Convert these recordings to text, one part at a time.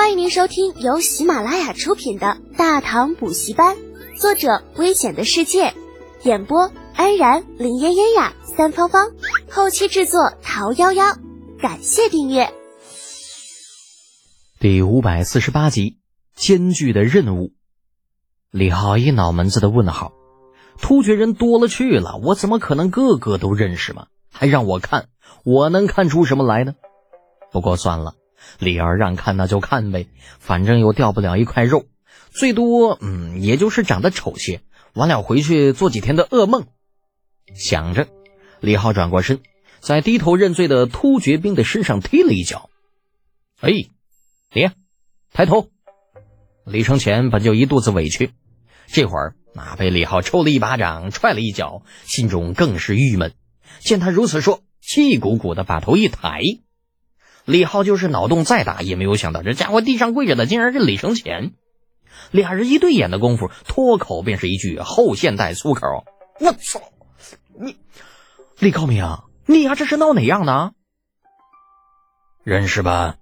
欢迎您收听由喜马拉雅出品的《大唐补习班》，作者：危险的世界，演播：安然、林嫣嫣呀、三芳芳，后期制作：桃夭夭。感谢订阅。第五百四十八集，艰巨的任务。李浩一脑门子的问号，突厥人多了去了，我怎么可能个个都认识嘛？还让我看，我能看出什么来呢？不过算了。李二让看那就看呗，反正又掉不了一块肉，最多嗯，也就是长得丑些，完了回去做几天的噩梦。想着，李浩转过身，在低头认罪的突厥兵的身上踢了一脚。哎，你抬头！李承前本就一肚子委屈，这会儿那被李浩抽了一巴掌，踹了一脚，心中更是郁闷。见他如此说，气鼓鼓的把头一抬。李浩就是脑洞再大，也没有想到这家伙地上跪着的竟然是李承前。俩人一对眼的功夫，脱口便是一句后现代粗口：“我操！你李高明，你丫这是闹哪样呢？”认识吧？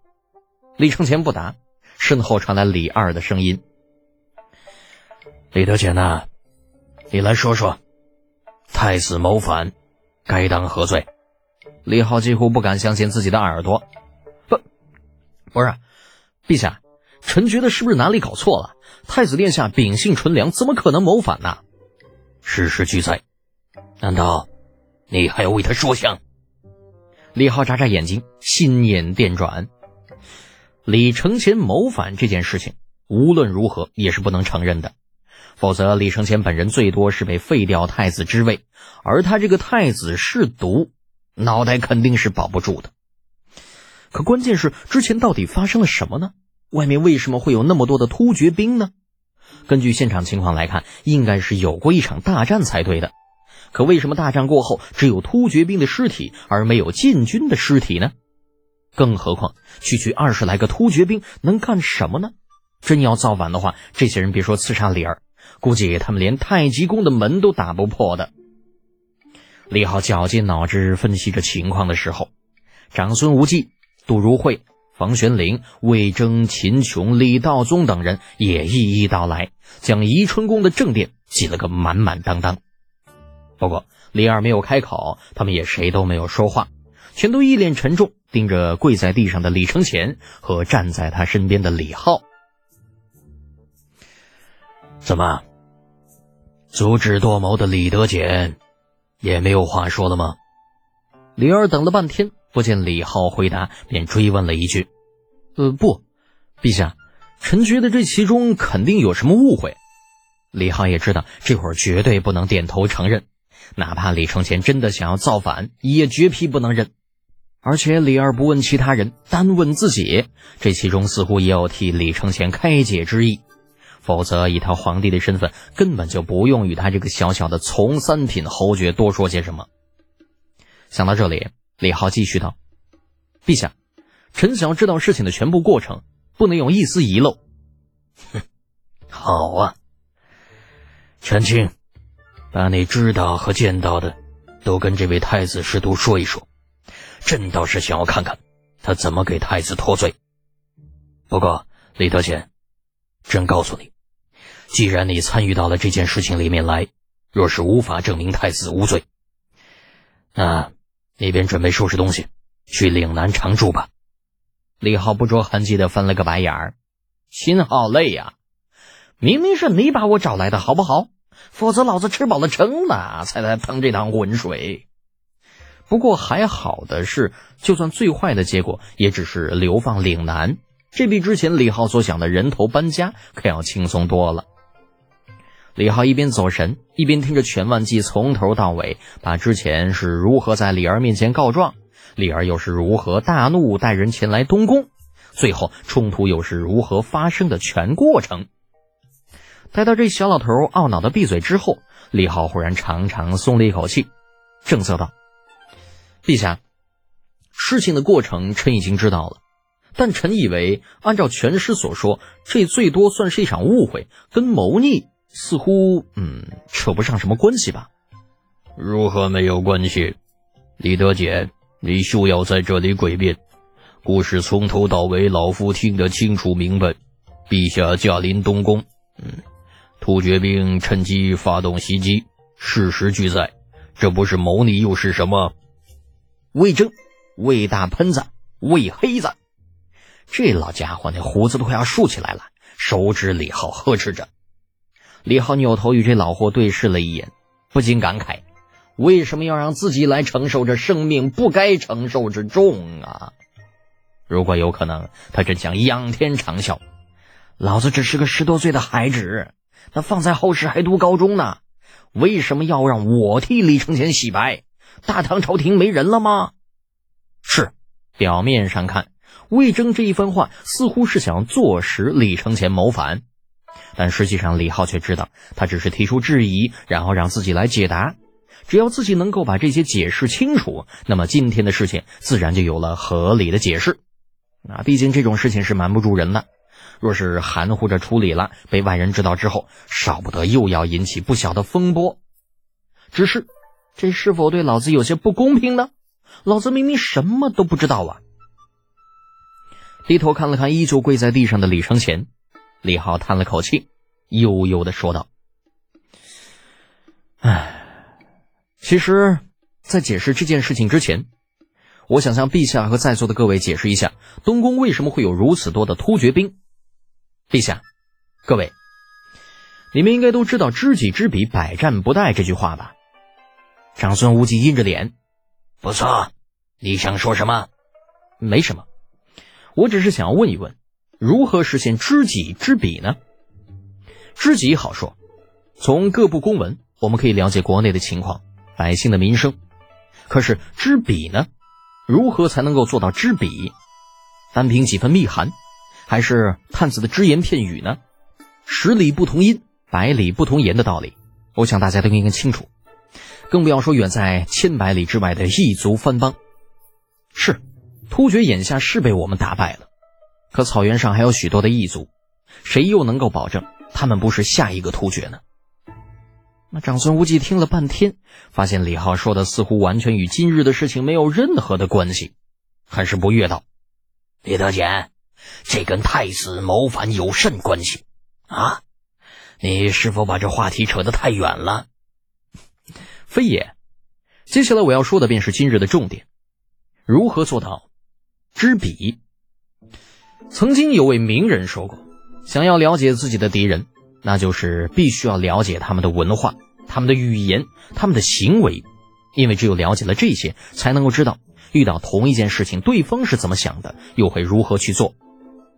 李承前不答，身后传来李二的声音：“李德简呐，你来说说，太子谋反，该当何罪？”李浩几乎不敢相信自己的耳朵。不是，陛下，臣觉得是不是哪里搞错了？太子殿下秉性纯良，怎么可能谋反呢？事实俱在，难道你还要为他说项？李浩眨眨眼睛，心念电转。李承前谋反这件事情，无论如何也是不能承认的，否则李承前本人最多是被废掉太子之位，而他这个太子是毒，脑袋肯定是保不住的。可关键是，之前到底发生了什么呢？外面为什么会有那么多的突厥兵呢？根据现场情况来看，应该是有过一场大战才对的。可为什么大战过后只有突厥兵的尸体，而没有禁军的尸体呢？更何况，区区二十来个突厥兵能干什么呢？真要造反的话，这些人别说刺杀李儿，估计他们连太极宫的门都打不破的。李浩绞尽脑汁分析着情况的时候，长孙无忌。杜如晦、房玄龄、魏征、秦琼、李道宗等人也一一到来，将宜春宫的正殿挤了个满满当当。不过李二没有开口，他们也谁都没有说话，全都一脸沉重，盯着跪在地上的李承乾和站在他身边的李浩。怎么，足智多谋的李德简也没有话说了吗？李二等了半天。不见李浩回答，便追问了一句：“呃，不，陛下，臣觉得这其中肯定有什么误会。”李浩也知道这会儿绝对不能点头承认，哪怕李承前真的想要造反，也绝批不能认。而且李二不问其他人，单问自己，这其中似乎也有替李承前开解之意。否则，以他皇帝的身份，根本就不用与他这个小小的从三品侯爵多说些什么。想到这里。李浩继续道：“陛下，臣想要知道事情的全部过程，不能有一丝遗漏。”哼，好啊，陈清，把你知道和见到的都跟这位太子师徒说一说。朕倒是想要看看他怎么给太子脱罪。不过，李德贤，朕告诉你，既然你参与到了这件事情里面来，若是无法证明太子无罪，那……你便准备收拾东西，去岭南常住吧。李浩不着痕迹的翻了个白眼儿，心好累呀！明明是你把我找来的，好不好？否则老子吃饱了撑了才来趟这趟浑水。不过还好的是，就算最坏的结果，也只是流放岭南，这比之前李浩所想的人头搬家可要轻松多了。李浩一边走神，一边听着全万记从头到尾把之前是如何在李儿面前告状，李儿又是如何大怒带人前来东宫，最后冲突又是如何发生的全过程。待到这小老头懊恼的闭嘴之后，李浩忽然长长松了一口气，正色道：“陛下，事情的过程臣已经知道了，但臣以为按照全师所说，这最多算是一场误会，跟谋逆。”似乎，嗯，扯不上什么关系吧？如何没有关系？李德简，你休要在这里诡辩！故事从头到尾，老夫听得清楚明白。陛下驾临东宫，嗯，突厥兵趁机发动袭击，事实俱在，这不是谋逆又是什么？魏征，魏大喷子，魏黑子，这老家伙那胡子都快要竖起来了，手指李浩呵斥着。李浩扭头与这老货对视了一眼，不禁感慨：为什么要让自己来承受这生命不该承受之重啊？如果有可能，他真想仰天长啸。老子只是个十多岁的孩子，那放在后世还读高中呢，为什么要让我替李承乾洗白？大唐朝廷没人了吗？是，表面上看，魏征这一番话似乎是想坐实李承乾谋反，但实际上李浩却知道，他只是提出质疑，然后让自己来解答。只要自己能够把这些解释清楚，那么今天的事情自然就有了合理的解释。那毕竟这种事情是瞒不住人的。若是含糊着处理了，被外人知道之后，少不得又要引起不小的风波。只是，这是否对老子有些不公平呢？老子明明什么都不知道啊！低头看了看依旧跪在地上的李承前，李浩叹了口气，悠悠的说道：“唉，其实，在解释这件事情之前，我想向陛下和在座的各位解释一下，东宫为什么会有如此多的突厥兵。”陛下，各位，你们应该都知道“知己知彼，百战不殆”这句话吧？长孙无忌阴着脸，不错。你想说什么？没什么，我只是想要问一问，如何实现知己知彼呢？知己好说，从各部公文我们可以了解国内的情况，百姓的民生。可是知彼呢？如何才能够做到知彼？单凭几分密函？还是探子的只言片语呢？十里不同音，百里不同言的道理，我想大家都应该清楚。更不要说远在千百里之外的异族藩邦。是，突厥眼下是被我们打败了，可草原上还有许多的异族，谁又能够保证他们不是下一个突厥呢？那长孙无忌听了半天，发现李浩说的似乎完全与今日的事情没有任何的关系，很是不悦道：“李德俭。”这跟太子谋反有甚关系啊？你是否把这话题扯得太远了？非也。接下来我要说的便是今日的重点：如何做到知彼？曾经有位名人说过，想要了解自己的敌人，那就是必须要了解他们的文化、他们的语言、他们的行为，因为只有了解了这些，才能够知道遇到同一件事情，对方是怎么想的，又会如何去做。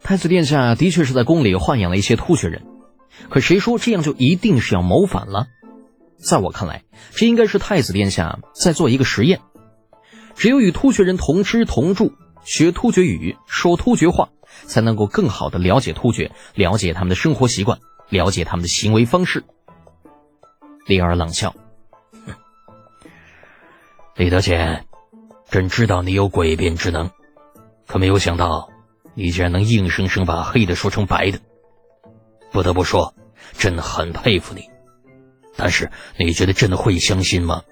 太子殿下的确是在宫里豢养了一些突厥人，可谁说这样就一定是要谋反了？在我看来，这应该是太子殿下在做一个实验。只有与突厥人同吃同住，学突厥语，说突厥话，才能够更好的了解突厥，了解他们的生活习惯，了解他们的行为方式。李二冷笑：“ 李德简，朕知道你有诡辩之能，可没有想到。”你竟然能硬生生把黑的说成白的，不得不说，朕很佩服你。但是你觉得朕会相信吗？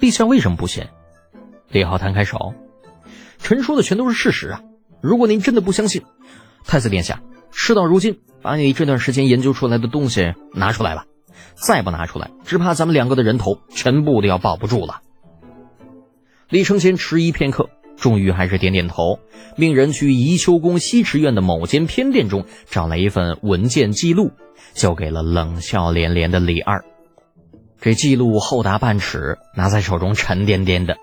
陛下为什么不信？李浩摊开手，臣说的全都是事实啊！如果您真的不相信，太子殿下，事到如今，把你这段时间研究出来的东西拿出来吧。再不拿出来，只怕咱们两个的人头全部都要保不住了。李承乾迟疑片刻。终于还是点点头，命人去宜秋宫西池院的某间偏殿中找来一份文件记录，交给了冷笑连连的李二。这记录厚达半尺，拿在手中沉甸甸的，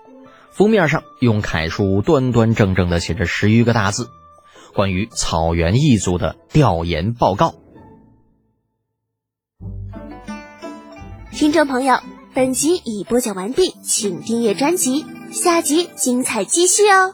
封面上用楷书端端正正地写着十余个大字：“关于草原异族的调研报告。”听众朋友，本集已播讲完毕，请订阅专辑。下集精彩继续哦！